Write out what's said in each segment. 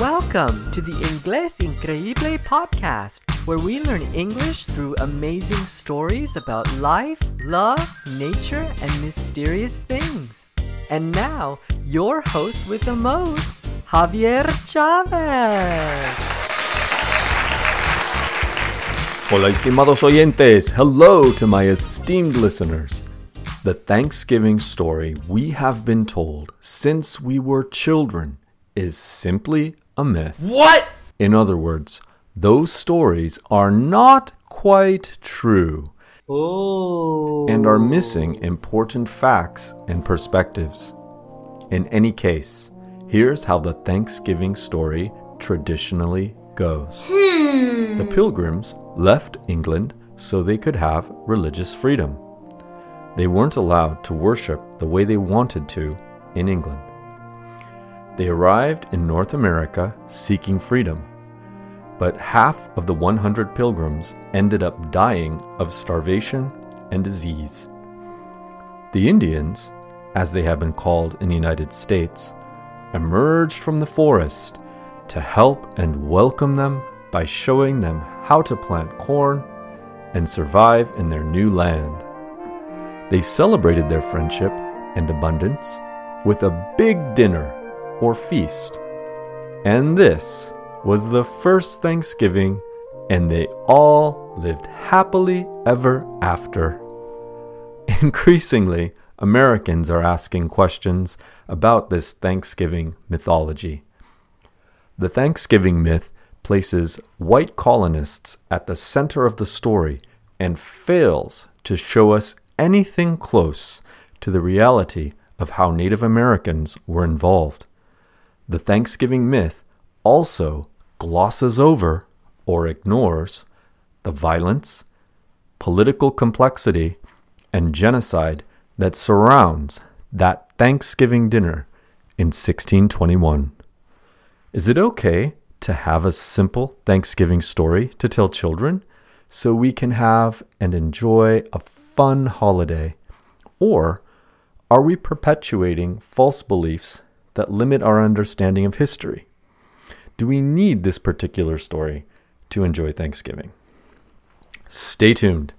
Welcome to the Inglés Increíble podcast, where we learn English through amazing stories about life, love, nature, and mysterious things. And now, your host with the most, Javier Chavez. Hola, estimados oyentes. Hello to my esteemed listeners. The Thanksgiving story we have been told since we were children is simply a myth. What? In other words, those stories are not quite true Oh. and are missing important facts and perspectives. In any case, here's how the Thanksgiving story traditionally goes. Hmm. The Pilgrims left England so they could have religious freedom. They weren't allowed to worship the way they wanted to in England. They arrived in North America seeking freedom, but half of the 100 pilgrims ended up dying of starvation and disease. The Indians, as they have been called in the United States, emerged from the forest to help and welcome them by showing them how to plant corn and survive in their new land. They celebrated their friendship and abundance with a big dinner or feast. And this was the first Thanksgiving, and they all lived happily ever after. Increasingly, Americans are asking questions about this Thanksgiving mythology. The Thanksgiving myth places white colonists at the center of the story and fails to show us anything close to the reality of how Native Americans were involved. The Thanksgiving myth also glosses over or ignores the violence, political complexity, and genocide that surrounds that Thanksgiving dinner in 1621. Is it okay to have a simple Thanksgiving story to tell children so we can have and enjoy a fun holiday? Or are we perpetuating false beliefs that limit our understanding of history? Do we need this particular story to enjoy Thanksgiving? Stay tuned,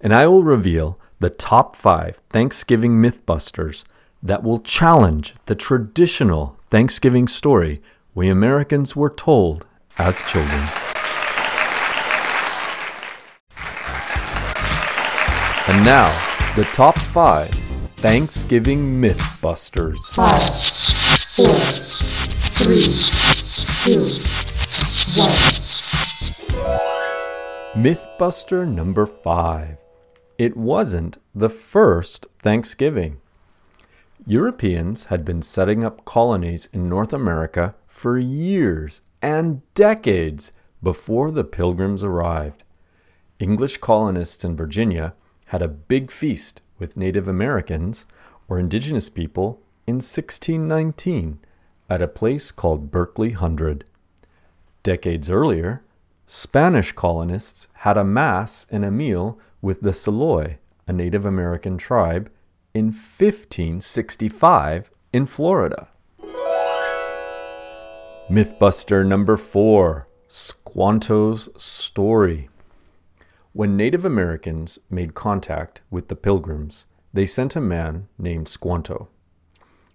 and I will reveal the top five Thanksgiving mythbusters that will challenge the traditional Thanksgiving story we Americans were told as children. And now, the top five Thanksgiving mythbusters. Four, three, two, one. Mythbuster number five. It wasn't the first Thanksgiving. Europeans had been setting up colonies in North America for years and decades before the Pilgrims arrived. English colonists in Virginia had a big feast with Native Americans or indigenous people in 1619 at a place called Berkeley Hundred. Decades earlier, Spanish colonists had a mass and a meal with the Seloy, a Native American tribe, in 1565 in Florida. Mythbuster number four Squanto's Story. When Native Americans made contact with the Pilgrims, they sent a man named Squanto.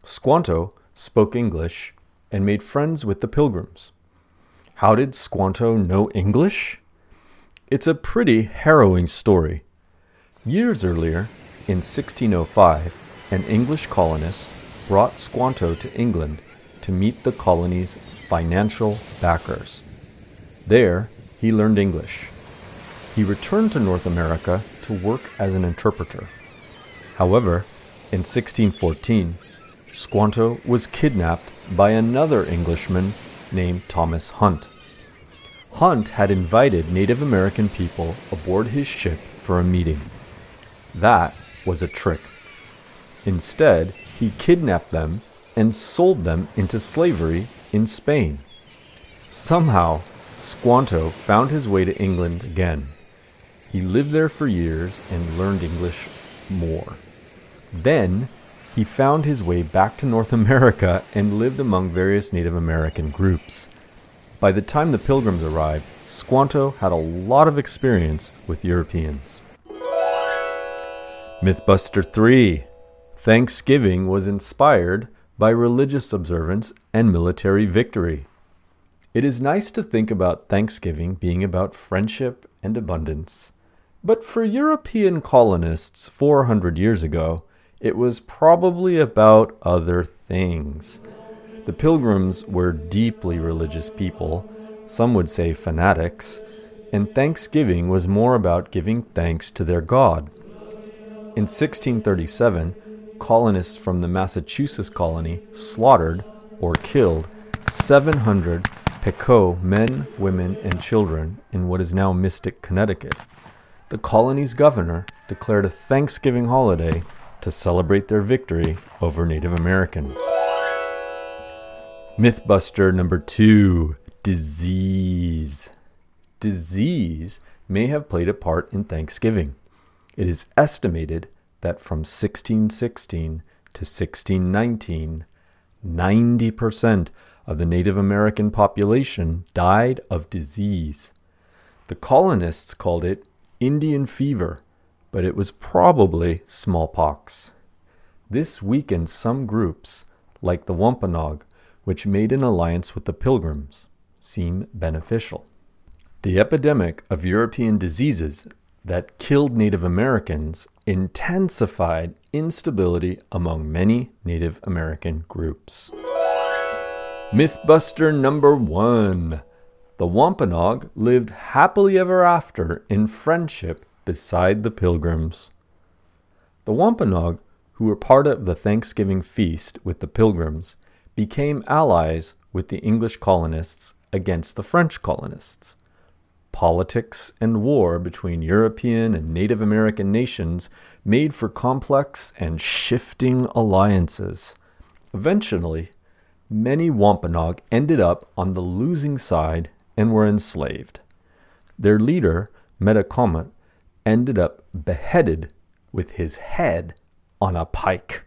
Squanto spoke English and made friends with the Pilgrims. How did Squanto know English? It's a pretty harrowing story. Years earlier, in 1605, an English colonist brought Squanto to England to meet the colony's financial backers. There, he learned English. He returned to North America to work as an interpreter. However, in 1614, Squanto was kidnapped by another Englishman named Thomas Hunt. Hunt had invited Native American people aboard his ship for a meeting. That was a trick. Instead, he kidnapped them and sold them into slavery in Spain. Somehow, Squanto found his way to England again. He lived there for years and learned English more. Then, he found his way back to North America and lived among various Native American groups. By the time the Pilgrims arrived, Squanto had a lot of experience with Europeans. Mythbuster 3 Thanksgiving was inspired by religious observance and military victory. It is nice to think about Thanksgiving being about friendship and abundance. But for European colonists 400 years ago, it was probably about other things. The Pilgrims were deeply religious people, some would say fanatics, and Thanksgiving was more about giving thanks to their God. In 1637, colonists from the Massachusetts colony slaughtered or killed 700 Pequot men, women, and children in what is now Mystic, Connecticut. The colony's governor declared a Thanksgiving holiday to celebrate their victory over Native Americans. Mythbuster number two disease. Disease may have played a part in Thanksgiving. It is estimated that from 1616 to 1619, 90% of the Native American population died of disease. The colonists called it Indian fever, but it was probably smallpox. This weakened some groups, like the Wampanoag, which made an alliance with the Pilgrims, seem beneficial. The epidemic of European diseases that killed Native Americans intensified instability among many Native American groups. Mythbuster number one The Wampanoag lived happily ever after in friendship beside the Pilgrims. The Wampanoag, who were part of the Thanksgiving feast with the Pilgrims, became allies with the English colonists against the French colonists. Politics and war between European and Native American nations made for complex and shifting alliances. Eventually, many Wampanoag ended up on the losing side and were enslaved. Their leader, Metacomet, ended up beheaded with his head on a pike.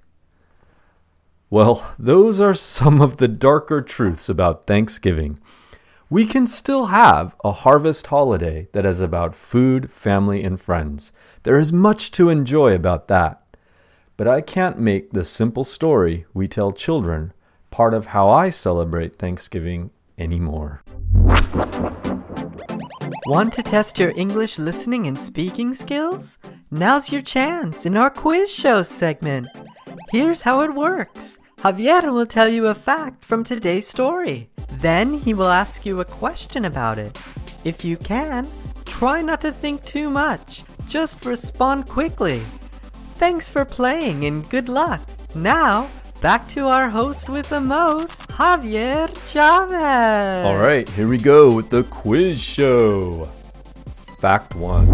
Well, those are some of the darker truths about Thanksgiving. We can still have a harvest holiday that is about food, family, and friends. There is much to enjoy about that. But I can't make the simple story we tell children part of how I celebrate Thanksgiving anymore. Want to test your English listening and speaking skills? Now's your chance in our quiz show segment. Here's how it works. Javier will tell you a fact from today's story. Then he will ask you a question about it. If you can, try not to think too much. Just respond quickly. Thanks for playing and good luck. Now, back to our host with the most, Javier Chavez. All right, here we go with the quiz show. Fact 1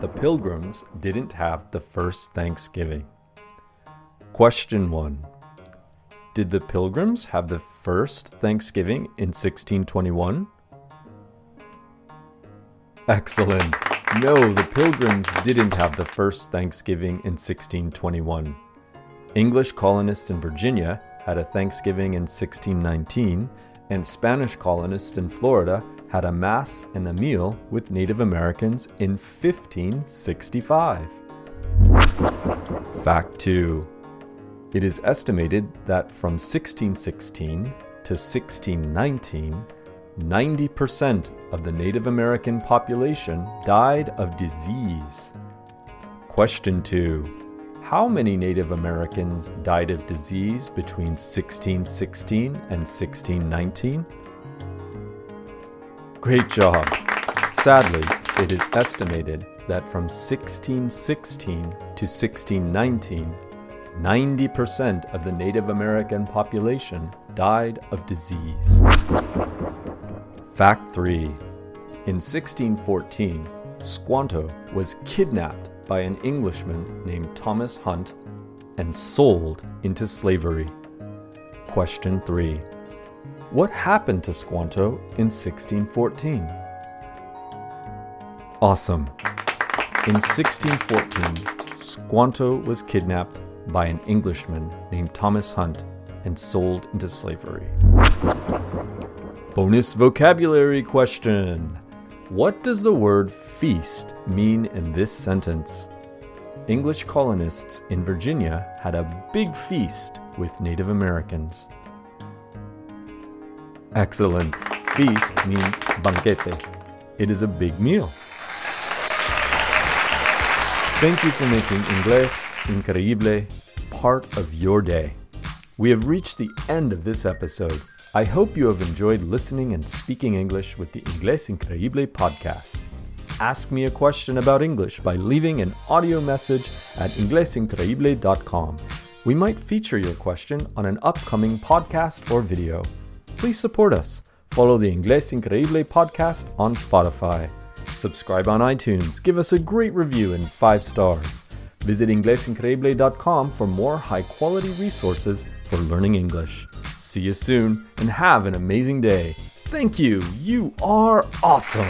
The Pilgrims didn't have the first Thanksgiving. Question 1 Did the Pilgrims have the first Thanksgiving in 1621? Excellent. No, the Pilgrims didn't have the first Thanksgiving in 1621. English colonists in Virginia had a Thanksgiving in 1619, and Spanish colonists in Florida had a Mass and a meal with Native Americans in 1565. Fact 2 It is estimated that from 1616 to 1619, 90% of the Native American population died of disease. Question 2 how many Native Americans died of disease between 1616 and 1619? Great job! Sadly, it is estimated that from 1616 to 1619, 90% of the Native American population died of disease. Fact 3 In 1614, Squanto was kidnapped by an Englishman named Thomas Hunt and sold into slavery. Question 3 What happened to Squanto in 1614? Awesome. In 1614, Squanto was kidnapped by an Englishman named Thomas Hunt and sold into slavery. Bonus vocabulary question What does the word feast mean in this sentence? English colonists in Virginia had a big feast with Native Americans. Excellent. Feast means banquete. It is a big meal. Thank you for making Inglés Increíble part of your day. We have reached the end of this episode. I hope you have enjoyed listening and speaking English with the Inglés Increíble podcast. Ask me a question about English by leaving an audio message at inglesincreíble.com. We might feature your question on an upcoming podcast or video. Please support us. Follow the Inglés Increíble podcast on Spotify. Subscribe on iTunes. Give us a great review and five stars. Visit inglesincreíble.com for more high quality resources for learning English. See you soon and have an amazing day. Thank you. You are awesome.